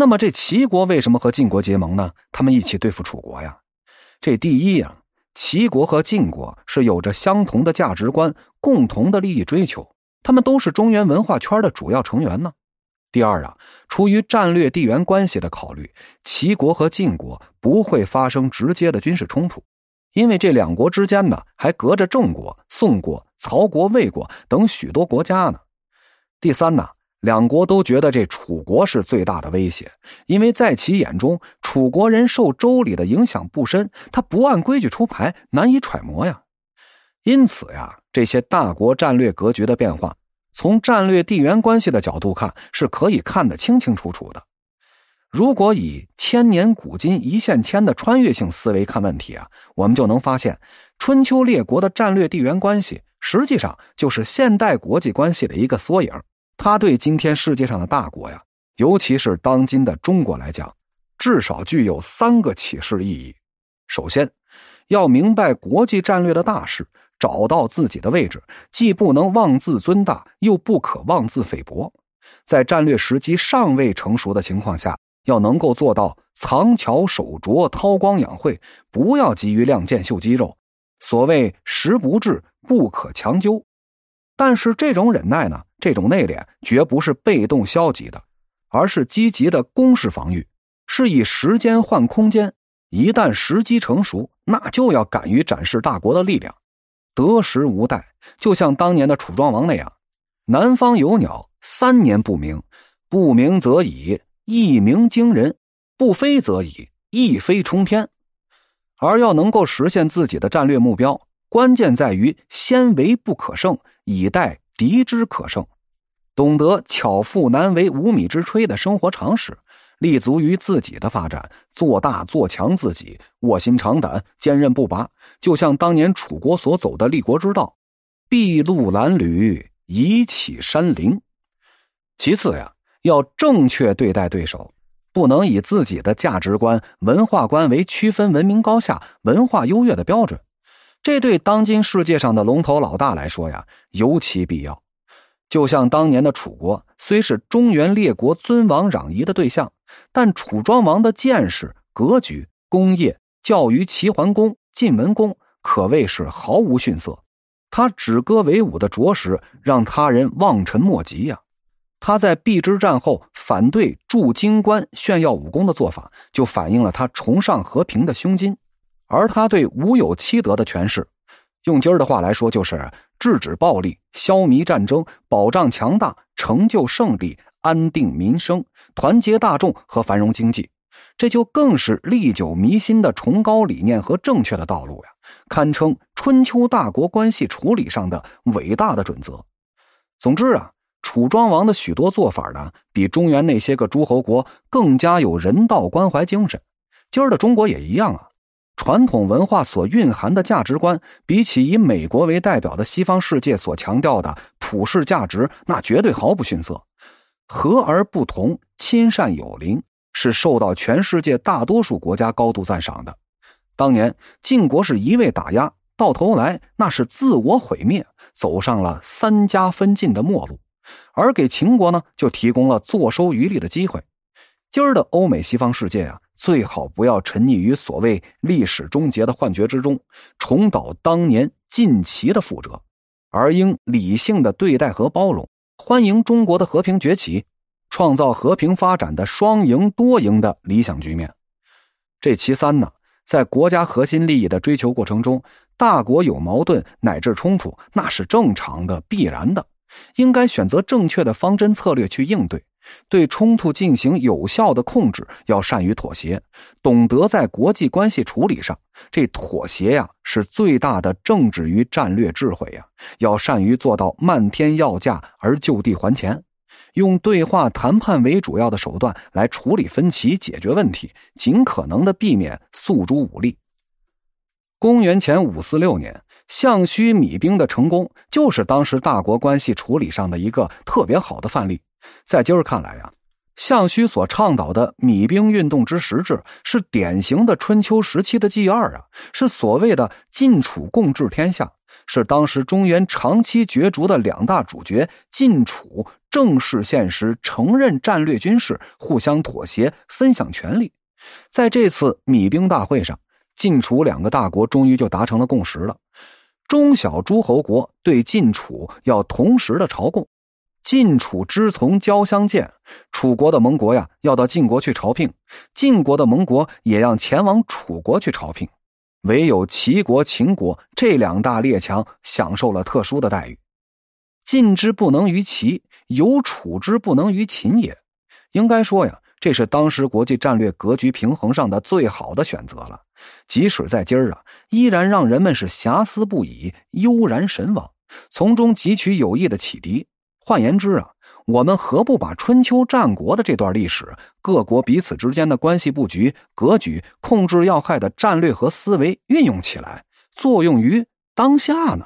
那么这齐国为什么和晋国结盟呢？他们一起对付楚国呀？这第一呀，齐国和晋国是有着相同的价值观、共同的利益追求，他们都是中原文化圈的主要成员呢。第二啊，出于战略地缘关系的考虑，齐国和晋国不会发生直接的军事冲突，因为这两国之间呢还隔着郑国、宋国、曹国、魏国等许多国家呢。第三呢，两国都觉得这楚国是最大的威胁，因为在其眼中，楚国人受周礼的影响不深，他不按规矩出牌，难以揣摩呀。因此呀，这些大国战略格局的变化。从战略地缘关系的角度看，是可以看得清清楚楚的。如果以千年古今一线牵的穿越性思维看问题啊，我们就能发现，春秋列国的战略地缘关系实际上就是现代国际关系的一个缩影。它对今天世界上的大国呀，尤其是当今的中国来讲，至少具有三个启示意义。首先，要明白国际战略的大势。找到自己的位置，既不能妄自尊大，又不可妄自菲薄。在战略时机尚未成熟的情况下，要能够做到藏巧守拙、韬光养晦，不要急于亮剑秀肌肉。所谓时不至，不可强究。但是这种忍耐呢，这种内敛，绝不是被动消极的，而是积极的攻势防御，是以时间换空间。一旦时机成熟，那就要敢于展示大国的力量。得时无待，就像当年的楚庄王那样，南方有鸟，三年不鸣，不鸣则已，一鸣惊人；不飞则已，一飞冲天。而要能够实现自己的战略目标，关键在于先为不可胜，以待敌之可胜，懂得巧妇难为无米之炊的生活常识。立足于自己的发展，做大做强自己，卧薪尝胆，坚韧不拔，就像当年楚国所走的立国之道，筚路蓝缕，以启山林。其次呀，要正确对待对手，不能以自己的价值观、文化观为区分文明高下、文化优越的标准。这对当今世界上的龙头老大来说呀，尤其必要。就像当年的楚国，虽是中原列国尊王攘夷的对象，但楚庄王的见识、格局、功业，较于齐桓公、晋文公，可谓是毫无逊色。他止戈为武的着实让他人望尘莫及呀。他在邲之战后反对驻京关炫耀武功的做法，就反映了他崇尚和平的胸襟。而他对武有七德的诠释，用今儿的话来说，就是。制止暴力，消弭战争，保障强大，成就胜利，安定民生，团结大众和繁荣经济，这就更是历久弥新的崇高理念和正确的道路呀，堪称春秋大国关系处理上的伟大的准则。总之啊，楚庄王的许多做法呢，比中原那些个诸侯国更加有人道关怀精神。今儿的中国也一样啊。传统文化所蕴含的价值观，比起以美国为代表的西方世界所强调的普世价值，那绝对毫不逊色。和而不同，亲善友邻，是受到全世界大多数国家高度赞赏的。当年晋国是一味打压，到头来那是自我毁灭，走上了三家分晋的末路，而给秦国呢，就提供了坐收渔利的机会。今儿的欧美西方世界啊。最好不要沉溺于所谓历史终结的幻觉之中，重蹈当年晋齐的覆辙，而应理性的对待和包容，欢迎中国的和平崛起，创造和平发展的双赢多赢的理想局面。这其三呢，在国家核心利益的追求过程中，大国有矛盾乃至冲突，那是正常的、必然的，应该选择正确的方针策略去应对。对冲突进行有效的控制，要善于妥协，懂得在国际关系处理上，这妥协呀是最大的政治与战略智慧呀。要善于做到漫天要价而就地还钱，用对话谈判为主要的手段来处理分歧、解决问题，尽可能的避免诉诸武力。公元前五四六年，项须米兵的成功，就是当时大国关系处理上的一个特别好的范例。在今儿看来呀，项须所倡导的米兵运动之实质，是典型的春秋时期的 G 二啊，是所谓的晋楚共治天下，是当时中原长期角逐的两大主角晋楚正式现实承认战略军事，互相妥协，分享权力。在这次米兵大会上，晋楚两个大国终于就达成了共识了：中小诸侯国对晋楚要同时的朝贡。晋楚之从交相见，楚国的盟国呀要到晋国去朝聘，晋国的盟国也要前往楚国去朝聘，唯有齐国、秦国这两大列强享受了特殊的待遇。晋之不能于齐，有楚之不能于秦也。应该说呀，这是当时国际战略格局平衡上的最好的选择了。即使在今儿啊，依然让人们是遐思不已、悠然神往，从中汲取有益的启迪。换言之啊，我们何不把春秋战国的这段历史、各国彼此之间的关系布局、格局、控制要害的战略和思维运用起来，作用于当下呢？